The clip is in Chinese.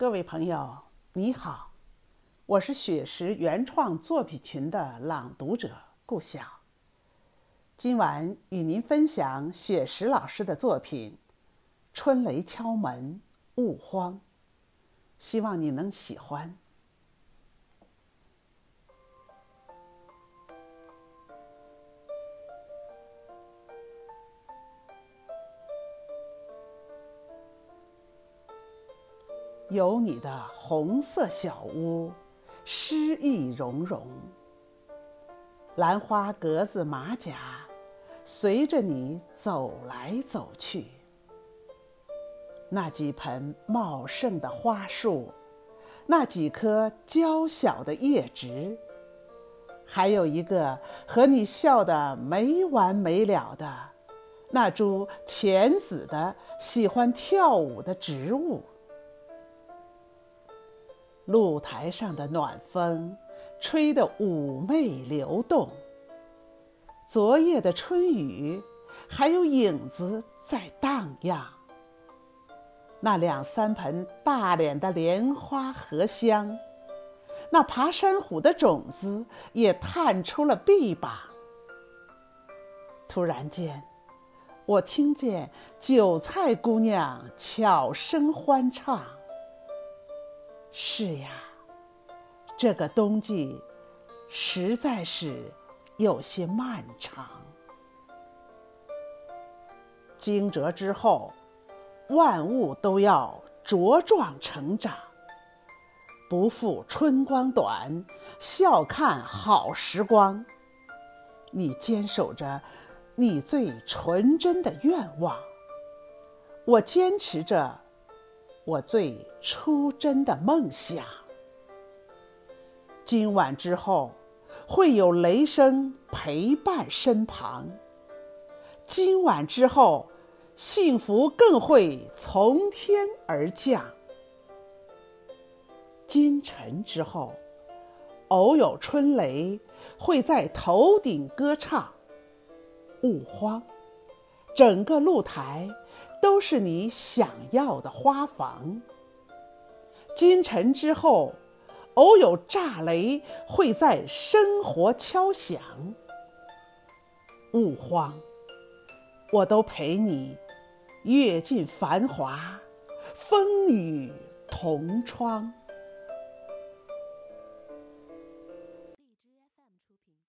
各位朋友，你好，我是雪石原创作品群的朗读者顾晓。今晚与您分享雪石老师的作品《春雷敲门勿慌》，希望你能喜欢。有你的红色小屋，诗意融融。兰花格子马甲，随着你走来走去。那几盆茂盛的花树，那几棵娇小的叶植，还有一个和你笑得没完没了的那株浅紫的、喜欢跳舞的植物。露台上的暖风，吹得妩媚流动。昨夜的春雨，还有影子在荡漾。那两三盆大脸的莲花荷香，那爬山虎的种子也探出了臂膀。突然间，我听见韭菜姑娘悄声欢唱。是呀，这个冬季实在是有些漫长。惊蛰之后，万物都要茁壮成长。不负春光短，笑看好时光。你坚守着你最纯真的愿望，我坚持着。我最初真的梦想。今晚之后，会有雷声陪伴身旁。今晚之后，幸福更会从天而降。今晨之后，偶有春雷会在头顶歌唱。勿慌，整个露台。都是你想要的花房。今晨之后，偶有炸雷会在生活敲响。勿慌，我都陪你阅尽繁华，风雨同窗。